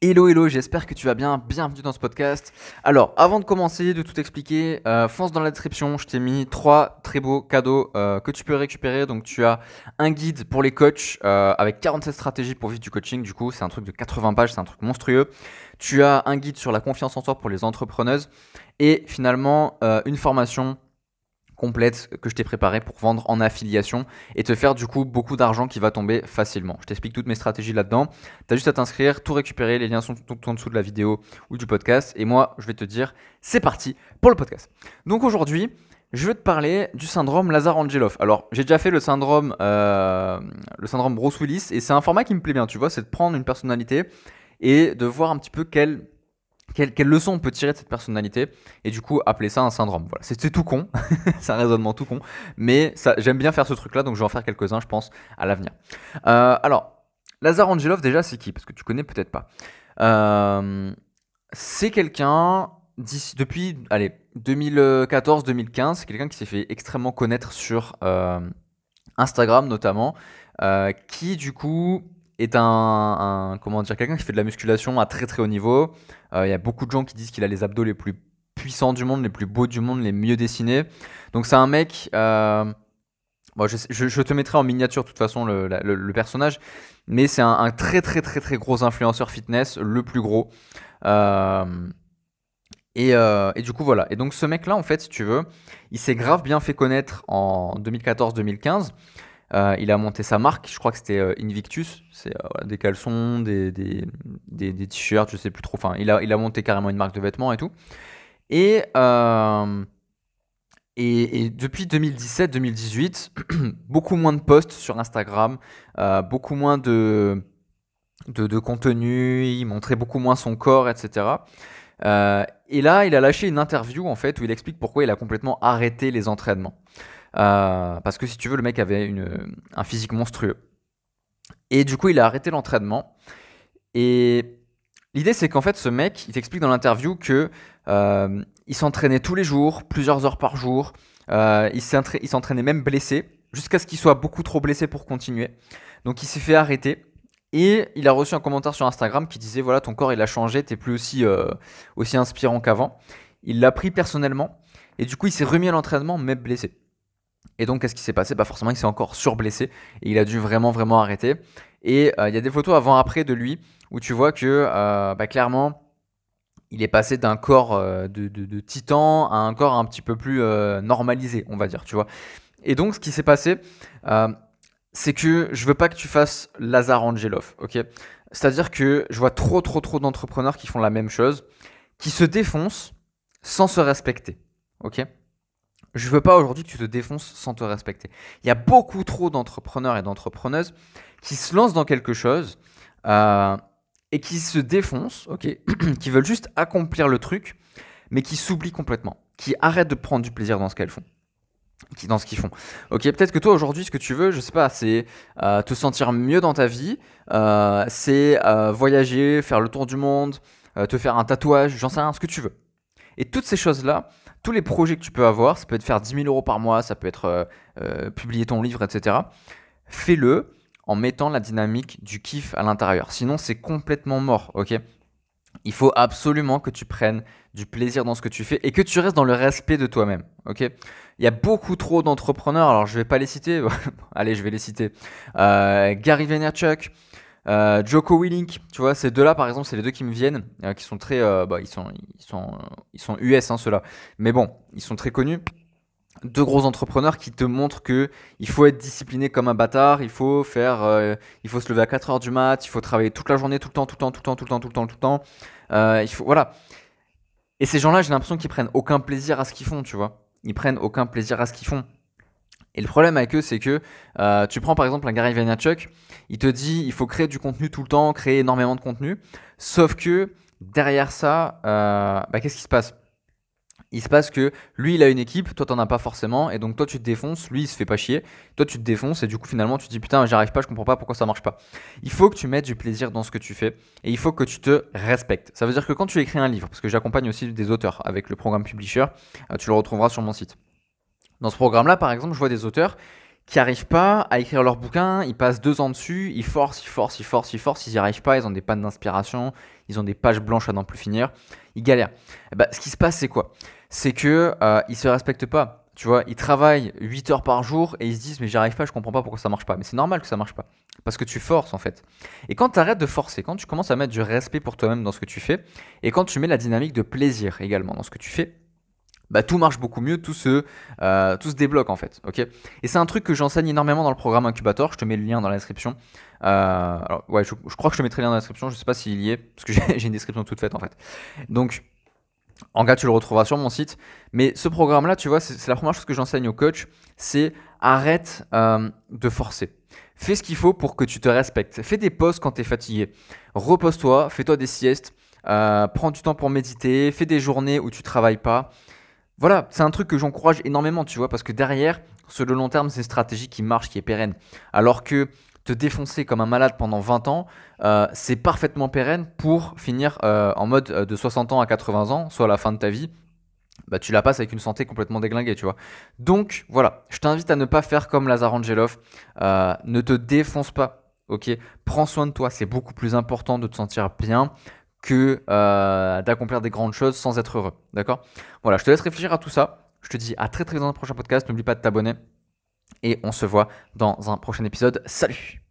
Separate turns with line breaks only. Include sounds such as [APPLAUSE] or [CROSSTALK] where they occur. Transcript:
Hello hello, j'espère que tu vas bien, bienvenue dans ce podcast. Alors, avant de commencer, de tout expliquer, euh, fonce dans la description, je t'ai mis trois très beaux cadeaux euh, que tu peux récupérer. Donc tu as un guide pour les coachs euh, avec 47 stratégies pour vivre du coaching, du coup c'est un truc de 80 pages, c'est un truc monstrueux. Tu as un guide sur la confiance en soi pour les entrepreneuses et finalement une formation complète que je t'ai préparée pour vendre en affiliation et te faire du coup beaucoup d'argent qui va tomber facilement. Je t'explique toutes mes stratégies là-dedans. Tu as juste à t'inscrire, tout récupérer, les liens sont tout en dessous de la vidéo ou du podcast et moi je vais te dire c'est parti pour le podcast. Donc aujourd'hui, je vais te parler du syndrome Lazar-Angelov. Alors, j'ai déjà fait le syndrome, euh, le syndrome Bruce Willis et c'est un format qui me plaît bien, tu vois, c'est de prendre une personnalité et de voir un petit peu quelle quelle, leçon on peut tirer de cette personnalité et du coup appeler ça un syndrome. Voilà, c'est tout con, [LAUGHS] c'est un raisonnement tout con, mais j'aime bien faire ce truc-là, donc je vais en faire quelques-uns, je pense, à l'avenir. Euh, alors, Lazar Angelov, déjà, c'est qui? Parce que tu connais peut-être pas. Euh, c'est quelqu'un depuis, allez, 2014-2015, c'est quelqu'un qui s'est fait extrêmement connaître sur euh, Instagram notamment, qui du coup est un, comment dire quelqu'un qui fait de la musculation à très très haut niveau. Euh, il y a beaucoup de gens qui disent qu'il a les abdos les plus puissants du monde, les plus beaux du monde, les mieux dessinés. Donc c'est un mec. Euh, je, te mettrai en miniature de toute façon le, personnage, mais c'est un, très très très très gros influenceur fitness, le plus gros. Euh, et, et, du coup voilà. Et donc ce mec-là, en fait, si tu veux, il s'est grave bien fait connaître en 2014-2015. Euh, il a monté sa marque, je crois que c'était euh, Invictus, c'est euh, des caleçons, des, des, des, t-shirts, je sais plus trop. Enfin, il a, il a monté carrément une marque de vêtements et tout. Et, et, depuis 2017-2018, [CLEARS THROAT] beaucoup moins de posts sur Instagram, beaucoup moins de, de, de, contenu, il montrait beaucoup moins son corps, etc. et là, il a lâché une interview en fait où il explique pourquoi il a complètement arrêté les entraînements. Euh, parce que si tu veux, le mec avait un physique monstrueux. Et du coup, il a arrêté l'entraînement. Et l'idée, c'est qu'en fait, ce mec, il t'explique dans l'interview que euh, il s'entraînait tous les jours, plusieurs heures par jour. Euh, il s'entraînait même blessé, jusqu'à ce qu'il soit beaucoup trop blessé pour continuer. Donc, il s'est fait arrêter. Et il a reçu un commentaire sur Instagram qui disait voilà ton corps il a changé, t'es plus aussi, aussi inspirant qu'avant. Il l'a pris personnellement et du coup il s'est remis à l'entraînement mais blessé. Et donc, qu'est-ce qui s'est passé? Bah Forcément, il s'est encore surblessé et il a dû vraiment, vraiment arrêter. Et euh, il y a des photos avant-après de lui où tu vois que euh, bah, clairement, il est passé d'un corps euh, de, titan à un corps un petit peu plus normalisé, on va dire, tu vois. Et donc, ce qui s'est passé, c'est que je veux pas que tu fasses Lazar Angelov, ok? C'est-à-dire que je vois trop, trop, trop d'entrepreneurs qui font la même chose, qui se défoncent sans se respecter, ok? Je veux pas aujourd'hui que tu te défonces sans te respecter. Il y a beaucoup trop d'entrepreneurs et d'entrepreneuses qui se lancent dans quelque chose euh, et qui se défoncent, [CLEARS THROAT] qui veulent juste accomplir le truc, mais qui s'oublient complètement, qui arrêtent de prendre du plaisir dans ce qu'elles font qui dans ce qu'ils font. Ok, peut-être que toi aujourd'hui, ce que tu veux, je sais pas, c'est euh, te sentir mieux dans ta vie, euh, c'est voyager, faire le tour du monde, te faire un tatouage, j'en sais rien, ce que tu veux. Et toutes ces choses-là, tous les projets que tu peux avoir, ça peut être faire 10 000 euros par mois, ça peut être euh, euh, publier ton livre, etc. Fais-le en mettant la dynamique du kiff à l'intérieur. Sinon, c'est complètement mort, ok? Il faut absolument que tu prennes du plaisir dans ce que tu fais et que tu restes dans le respect de toi-même, ok? Il y a beaucoup trop d'entrepreneurs, alors je vais pas les citer, [LAUGHS] allez, je vais les citer. Euh, Gary Vaynerchuk, euh, Joko Willink, tu vois, ces deux-là, par exemple, c'est les deux qui me viennent, euh, qui sont très, euh, bah, ils sont, ils sont, US, hein, ceux-là. Mais bon, ils sont très connus. Deux gros entrepreneurs qui te montrent que il faut être discipliné comme un bâtard, il faut faire, il faut se lever à 4 heures du mat, il faut travailler toute la journée, tout le temps, tout le temps, tout le temps, tout le temps, tout le temps, tout le temps. il faut, voilà. Et ces gens-là, j'ai l'impression qu'ils prennent aucun plaisir à ce qu'ils font, tu vois. Ils prennent aucun plaisir à ce qu'ils font. Et le problème avec eux, c'est que euh, tu prends par exemple un Gary Vaynerchuk, il te dit il faut créer du contenu tout le temps, créer énormément de contenu. Sauf que derrière ça, euh, bah, qu'est-ce qui se passe? Il se passe que lui il a une équipe, toi t'en as pas forcément, et donc toi tu te défonces, lui il se fait pas chier, toi tu te défonces, et du coup finalement tu te dis putain j'arrive pas, je comprends pas pourquoi ça marche pas. Il faut que tu mettes du plaisir dans ce que tu fais, et il faut que tu te respectes. Ça veut dire que quand tu écris un livre, parce que j'accompagne aussi des auteurs avec le programme Publisher, euh, tu le retrouveras sur mon site. Dans ce programme-là, par exemple, je vois des auteurs qui n'arrivent pas à écrire leur bouquin, ils passent deux ans dessus, ils forcent, ils forcent, ils forcent, ils forcent, ils n'y arrivent pas, ils ont des pannes d'inspiration, ils ont des pages blanches à n'en plus finir, ils galèrent. Ben, ce qui se passe, c'est quoi? C'est que euh, ils se respectent pas. Tu vois, ils travaillent 8 heures par jour et ils se disent mais j'y arrive pas, je comprends pas pourquoi ça marche pas. Mais c'est normal que ça marche pas. Parce que tu forces en fait. Et quand tu arrêtes de forcer, quand tu commences à mettre du respect pour toi-même dans ce que tu fais, et quand tu mets la dynamique de plaisir également dans ce que tu fais, bah, tout marche beaucoup mieux, tout se, euh, tout se débloque en fait. ok? Et c'est un truc que j'enseigne énormément dans le programme Incubator. Je te mets le lien dans la description. Euh, alors, ouais, je, crois que je te mettrai le lien dans la description. Je sais pas s'il y est, parce que [LAUGHS] j'ai une description toute faite en fait. Donc, en cas, tu le retrouveras sur mon site. Mais ce programme-là, tu vois, c'est la première chose que j'enseigne aux coachs, c'est arrête euh, de forcer. Fais ce qu'il faut pour que tu te respectes. Fais des pauses quand tu es fatigué. Repose-toi, fais-toi des siestes, prends du temps pour méditer, fais des journées où tu travailles pas. Voilà, c'est un truc que j'encourage énormément, tu vois, parce que derrière, sur le long terme, c'est une stratégie qui marche, qui est pérenne. Alors que te défoncer comme un malade pendant 20 ans, euh, c'est parfaitement pérenne pour finir euh, en mode euh, de 60 ans à 80 ans, soit la fin de ta vie. Bah, tu la passes avec une santé complètement déglinguée, tu vois. Donc voilà, je t'invite à ne pas faire comme Lazar Angelov. ne te défonce pas, ok? Prends soin de toi, c'est beaucoup plus important de te sentir bien que d'accomplir des grandes choses sans être heureux, d'accord? Voilà, je te laisse réfléchir à tout ça. Je te dis à très très dans le prochain podcast. N'oublie pas de t'abonner et on se voit dans un prochain épisode. Salut